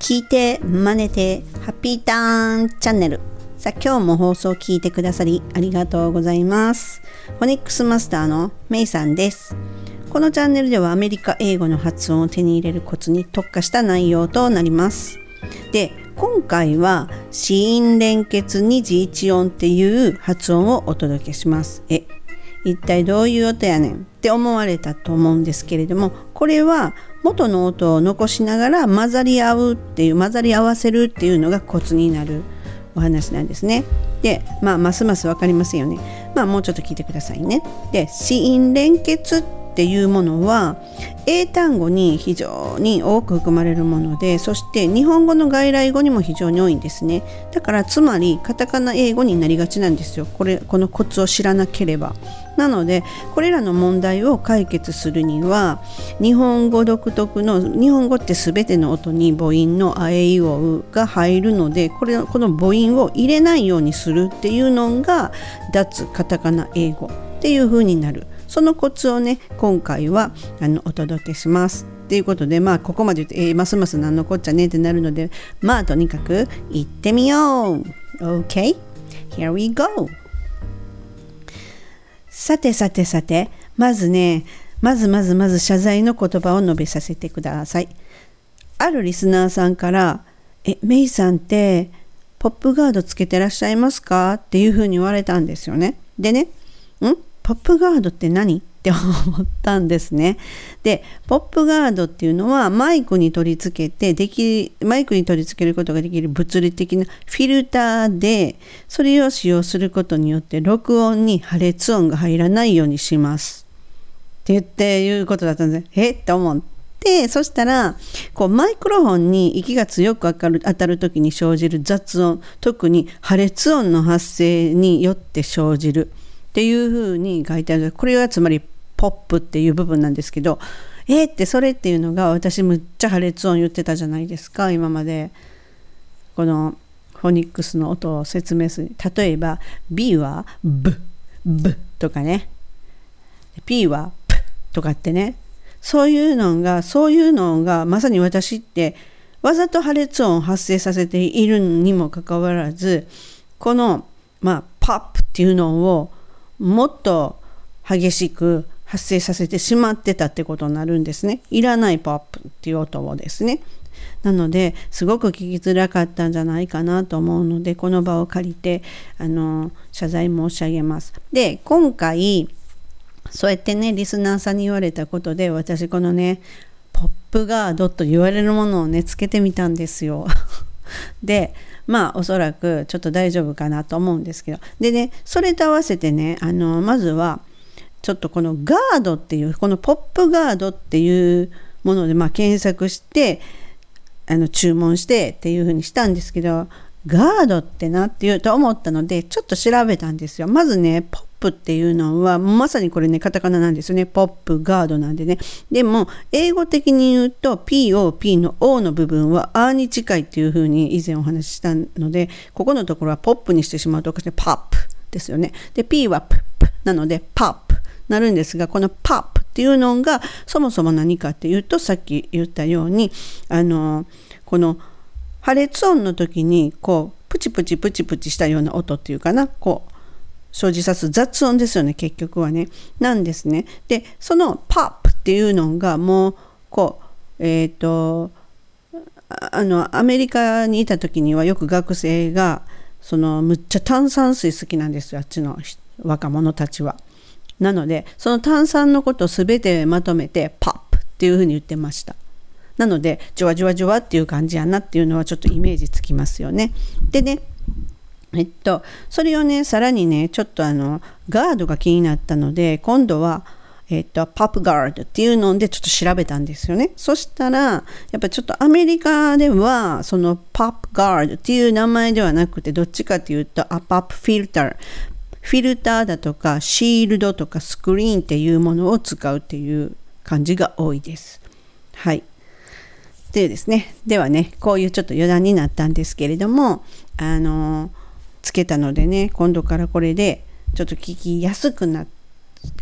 聞いて真似てハッピーターンチャンネル。さあ今日も放送を聞いてくださりありがとうございます。フォニックスマスターのメイさんです。このチャンネルではアメリカ英語の発音を手に入れるコツに特化した内容となります。で今回は子音連結二次一音っていう発音をお届けします。え一体どういう音やねんって思われたと思うんですけれどもこれは元の音を残しながら混ざり合うっていう混ざり合わせるっていうのがコツになるお話なんですね。で、まあ、ますます分かりませんよね。まあ、もうちょっと聞いてくださいね。で、子音連結っていうものは英単語に非常に多く含まれるものでそして日本語の外来語にも非常に多いんですねだからつまりカタカナ英語になりがちなんですよこれこのコツを知らなければなのでこれらの問題を解決するには日本語独特の日本語って全ての音に母音のあえいおうが入るのでこれこの母音を入れないようにするっていうのが脱カタカナ英語っていう風になるそのコツをね今回はあのお届けします。ということでまあここまで言って、えー、ますます何のこっちゃねってなるのでまあとにかく行ってみよう OK? Here we go! さてさてさてまずねまずまずまず謝罪の言葉を述べさせてください。あるリスナーさんから「えメイさんってポップガードつけてらっしゃいますか?」っていうふうに言われたんですよね。でね「ん？ポップガードって何？って思ったんですね。で、ポップガードっていうのはマイクに取り付けてでき、マイクに取り付けることができる物理的なフィルターで、それを使用することによって録音に破裂音が入らないようにします。って言っていうことだったんです。え？って思って、そしたら、こうマイクロフォンに息が強く当たる当たる時に生じる雑音、特に破裂音の発生によって生じる。っていうふうに書いてあるこれがつまりポップっていう部分なんですけどえー、ってそれっていうのが私むっちゃ破裂音言ってたじゃないですか今まで。このフォニックスの音を説明する例えば B はブブとかね。P はプとかってね。そういうのがそういうのがまさに私ってわざと破裂音を発生させているにもかかわらずこのまあポップっていうのをもっと激しく発生させてしまってたってことになるんですね。いらないポップっていう音をですね。なのですごく聞きづらかったんじゃないかなと思うのでこの場を借りてあの謝罪申し上げます。で今回そうやってねリスナーさんに言われたことで私このねポップガードと言われるものをねつけてみたんですよ。でまあおそらくちょっと大丈夫かなと思うんですけどでねそれと合わせてねあのまずはちょっとこのガードっていうこのポップガードっていうもので、まあ、検索してあの注文してっていうふうにしたんですけどガードってなっていうと思ったのでちょっと調べたんですよ。まずねポップっていうのはまさにこれねカタカナなんですよね。ポップガードなんでね。でも英語的に言うと POP の O の部分は R に近いっていうふうに以前お話ししたのでここのところはポップにしてしまうとおかしい。ポップですよね。で P はプップなのでポップなるんですがこのポップっていうのがそもそも何かっていうとさっき言ったようにあのこの破裂音の時にこうプチプチプチプチしたような音っていうかなこう生じさす雑音ですよね結局はねなんですねでそのポップっていうのがもうこうえっ、ー、とあのアメリカにいた時にはよく学生がそのむっちゃ炭酸水好きなんですよあっちの若者たちは。なのでその炭酸のことを全てまとめてポップっていうふうに言ってました。なのでジョワジョワジョワっていう感じやなっていうのはちょっとイメージつきますよね。でねえっとそれをねさらにねちょっとあのガードが気になったので今度はえっと、ポップガードっていうのでちょっと調べたんですよね。そしたら、やっぱちょっとアメリカでは、そのポップガードっていう名前ではなくて、どっちかっていうと、アポップフィルター。フィルターだとか、シールドとかスクリーンっていうものを使うっていう感じが多いです。はい。でですね、ではね、こういうちょっと余談になったんですけれども、あの、つけたのでね、今度からこれでちょっと聞きやすくなっ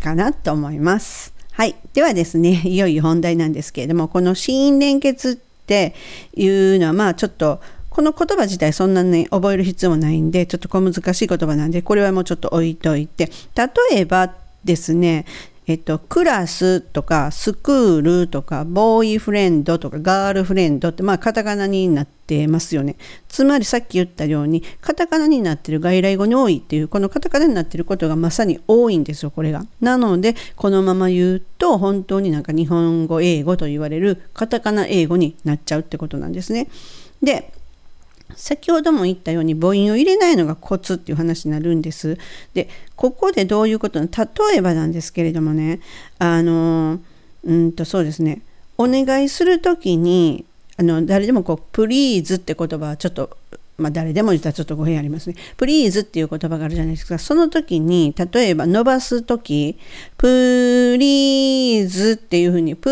かなと思います。はい。ではですね、いよいよ本題なんですけれども、この死因連結っていうのはまあちょっとこの言葉自体そんなに覚える必要もないんでちょっと小難しい言葉なんでこれはもうちょっと置いといて例えばですねえっと、クラスとかスクールとかボーイフレンドとかガールフレンドってまあカタカナになってますよね。つまりさっき言ったようにカタカナになってる外来語に多いっていうこのカタカナになってることがまさに多いんですよこれが。なのでこのまま言うと本当になんか日本語英語と言われるカタカナ英語になっちゃうってことなんですね。で先ほども言ったように母音を入れないのがコツっていう話になるんです。でここでどういうことの例えばなんですけれどもねあのうんとそうですねお願いする時にあの誰でもこう「プリーズ」って言葉はちょっとまあ、誰でも言ったらちょっと語弊ありますね。プリーズっていう言葉があるじゃないですか。その時に、例えば伸ばす時、プリーズっていうふうに、プ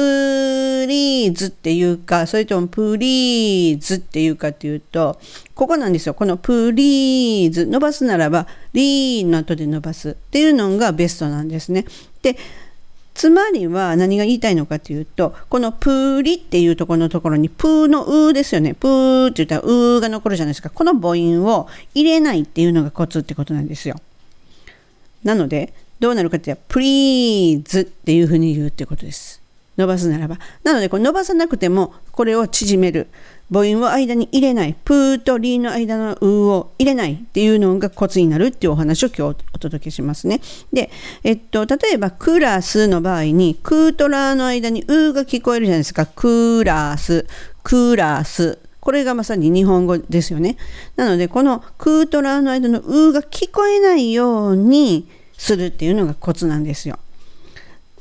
リーズっていうか、それともプリーズっていうかっていうと、ここなんですよ。このプリーズ、伸ばすならば、リーの後で伸ばすっていうのがベストなんですね。で、つまりは何が言いたいのかというと、このプーリっていうところのところに、プーのうですよね。プーって言ったらうが残るじゃないですか。この母音を入れないっていうのがコツってことなんですよ。なので、どうなるかっていうと、プリーズっていうふうに言うってことです。伸ばすならば。なので、これ伸ばさなくても、これを縮める。母音を間に入れない。プーとリーの間のうを入れないっていうのがコツになるっていうお話を今日お届けしますね。で、えっと、例えばクラスの場合に、クーとラーの間にうが聞こえるじゃないですか。クラス、クラス。これがまさに日本語ですよね。なので、このクーとラーの間のうが聞こえないようにするっていうのがコツなんですよ。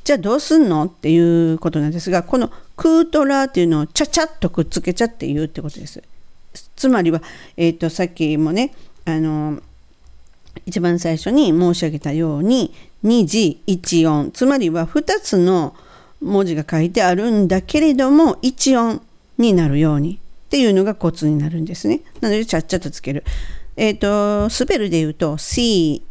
じゃあどうすんのっていうことなんですがこのクートラーっていうのをちゃちゃっとくっつけちゃって言うってことです。つまりは、えーと、さっきもねあの一番最初に申し上げたように2字1音つまりは2つの文字が書いてあるんだけれども1音になるようにっていうのがコツになるんですね。なのでちゃっちゃとつける。えっ、ー、とスペルで言うと CLASS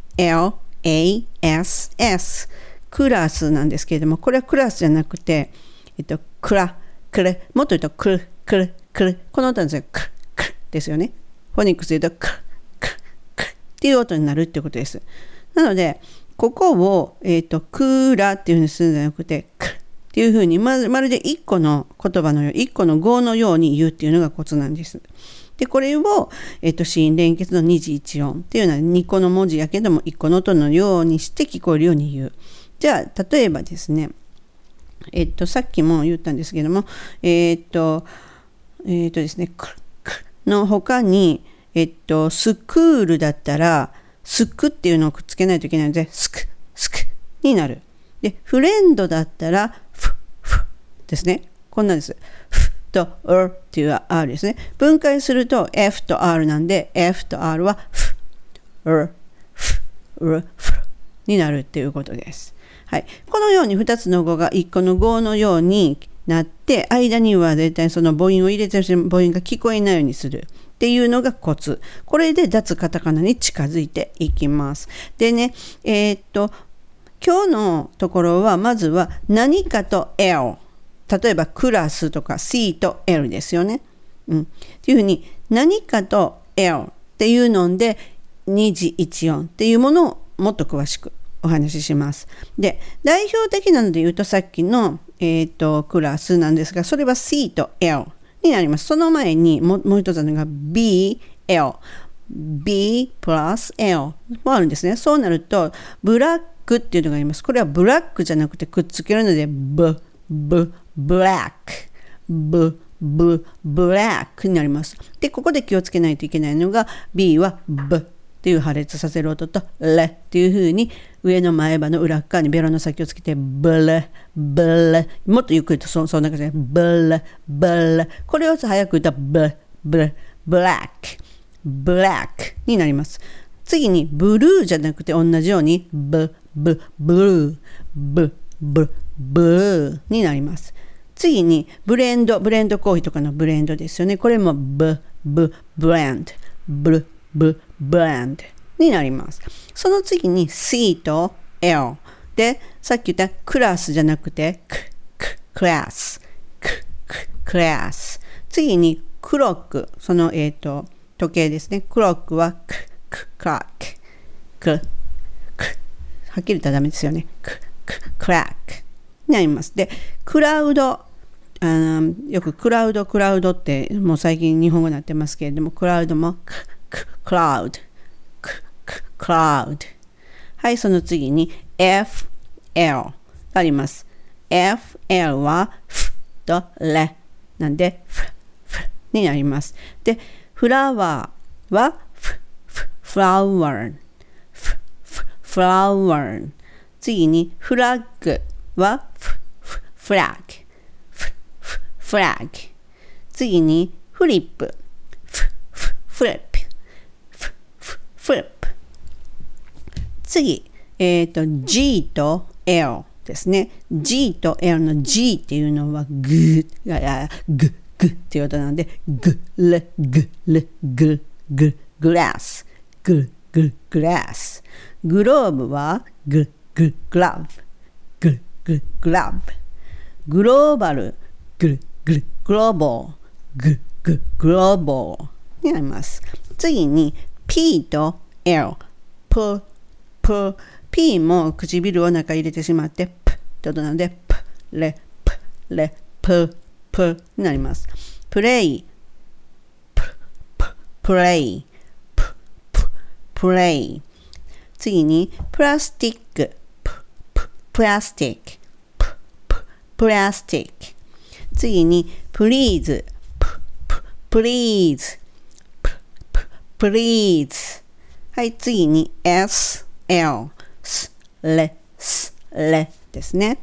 クラスなんですけれども、これはクラスじゃなくて、えっと、クラ、クレ、もっと言うと、クル、クル、クル、この音なんですよ。クル、クルですよね。フォニックスで言うと、クル、クル、クルっていう音になるってことです。なので、ここを、えっ、と、クラっていうふうにするんじゃなくて、クルっていうふうにまるで一個の言葉のよう、一個の語のように言うっていうのがコツなんです。で、これを、えっと、子音連結の二次一音っていうのは2個の文字やけども1個の音のようにして聞こえるように言う。じゃあ例えばですねえっとさっきも言ったんですけどもえっとえっとですねの他にえっとスクールだったらスクっていうのをくっつけないといけないのでスクスクになる。でフレンドだったらフフですね。こんなんです。フと R っていう R ですね。分解すると F と R なんで F と R はフ R フ R フになるっていうことです。はい、このように2つの語が1個の語のようになって間には絶対その母音を入れてる母音が聞こえないようにする。っていうのがコツ。これで脱カタカナに近づいていきます。でねえー、っと今日のところはまずは何かと L 例えばクラスとか C と L ですよね、うん、っていうふうに何かと L っていうので2次1音っていうものをもっと詳しくお話しします。で、代表的なので言うとさっきの、えーと、クラスなんですが、それは C と L になります。その前にももう一つのが B、L。B プラス L もあるんですね。そうなると、ブラックっていうのがあります。これはブラックじゃなくてくっつけるので、ブ、ブ、ブラック、ブ、ブ、ブラックになります。で、ここで気をつけないといけないのが、B はブっていう破裂させる音とレっていう風に上の前歯の裏側にベロの先をつけてブレブレもっとゆっくりとそそんな感じでブレブレ。これを早く言ったらブレブレブラック。ブラックになります。次にブルーじゃなくて同じようにブブブルー。ブブブルーになります。次にブレンドブレンドコーヒーとかのブレンドですよね。これもブブブレンド。ブブ、brand になります。その次に C と L で、さっき言ったクラスじゃなくて、ク、ク、クラス、ク、ク、クラス。次にクロック、その、えっ、ー、と、時計ですね。クロックはク、ク、クラック、ク、ク、はっきり言ったらダメですよね。ク、ク、クラックになります。で、クラウド、あのよくクラウド、クラウドってもう最近日本語になってますけれども、クラウドもク、ク、クラウド、ク、ク、クラウド。はい、その次に F、L あります。F、L は F とレなんで F、F になります。で、フラワーは F、F、フラワー、F、F、フラワー。次にフラッグは F、F、フラッグ、F、F、フラッグ。次にフリップ、F、F、フリップ、F、フリップ。次、えっ、ー、と G と L ですね。G と L の G っていうのはグー、グ、グっていう音なんで、グル、グル、グググラス、グググラス。グローブはグググラブ、グググラブ。グローバル、グググローボー、グググローボーになります。次に P と L、プ、プ、P も唇を中入れてしまって、プ。って音なので、プ、レ、プ、レ、プ、プ。になります。プレイ、プ、プ、プレイ、プ、プ、プレイ。次に、プラスティック、プ、プ、プラスティック、プ、プ、 plastic。次に、 please、プ、プ、 please、プ、 please。はい、次に、S、L。ス、レ、ス、レですね。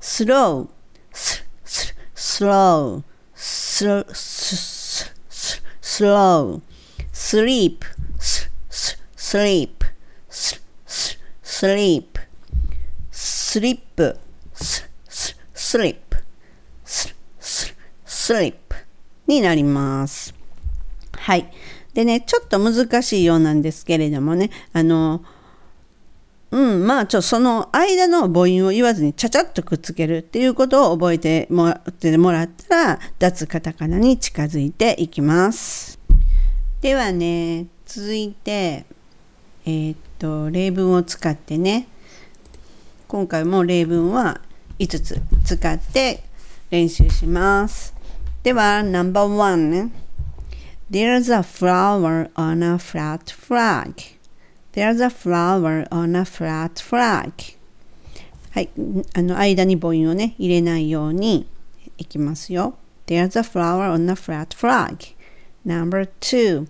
slow、ス、ス、 slow、slow、ス、ス、ス、 slow、sleep、ス、ス、 sleep、ス、ス、スリープ、スリップ、ス、ス、スリップ、ス、ス、スリップになります。はい。でね、ちょっと難しいようなんですけれどもね、あの、うん、まあちょその間の母音を言わずにちゃちゃっとくっつけるっていうことを覚えてもらってもらったら脱カタカナに近づいていきます。ではね続いてえー、っと例文を使ってね今回も例文は5つ使って練習します。では No.1 ね There's a flower on a flat flag There's a flower on a flat flag. はい。あの、間に母音をね、入れないようにいきますよ。There's a flower on a flat flag. Number two.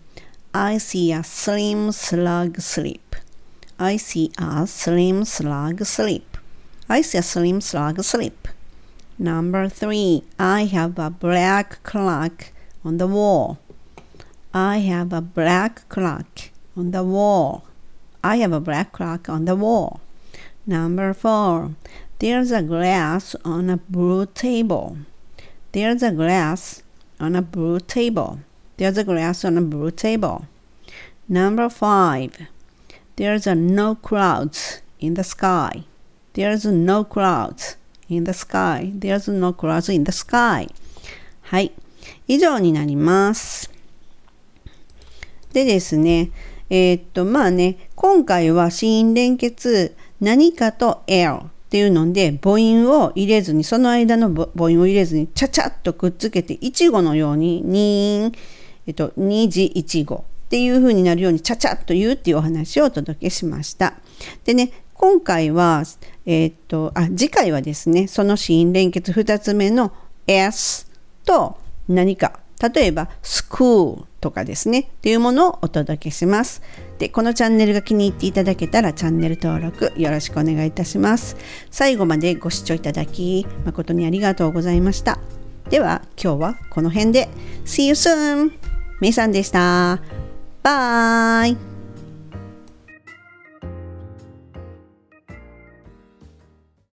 I see a slim slug sleep. I see a slim slug sleep. I see a slim slug sleep. Number three. I have a black clock on the wall. I have a black clock on the wall. I have a black clock on the wall. Number four, there's a glass on a blue table. There's a glass on a blue table. There's a glass on a blue table. Number five, there's a no clouds in the sky. There's no clouds in the sky. There's no clouds in the sky. はい。以上になります。 でですね、えー、っと、まあね、今回は子音連結何かと L っていうので母音を入れずに、その間の母音を入れずに、ちゃちゃっとくっつけて、いちごのように、にえっと、二次いちごっていう風になるように、ちゃちゃっと言うっていうお話をお届けしました。でね、今回は、えー、っと、あ、次回はですね、その子音連結2つ目の S と何か例えば、スクールとかですね、っていうものをお届けします。で、このチャンネルが気に入っていただけたらチャンネル登録よろしくお願いいたします。最後までご視聴いただき誠にありがとうございました。では、今日はこの辺で。See you soon! めいさんでした。バイ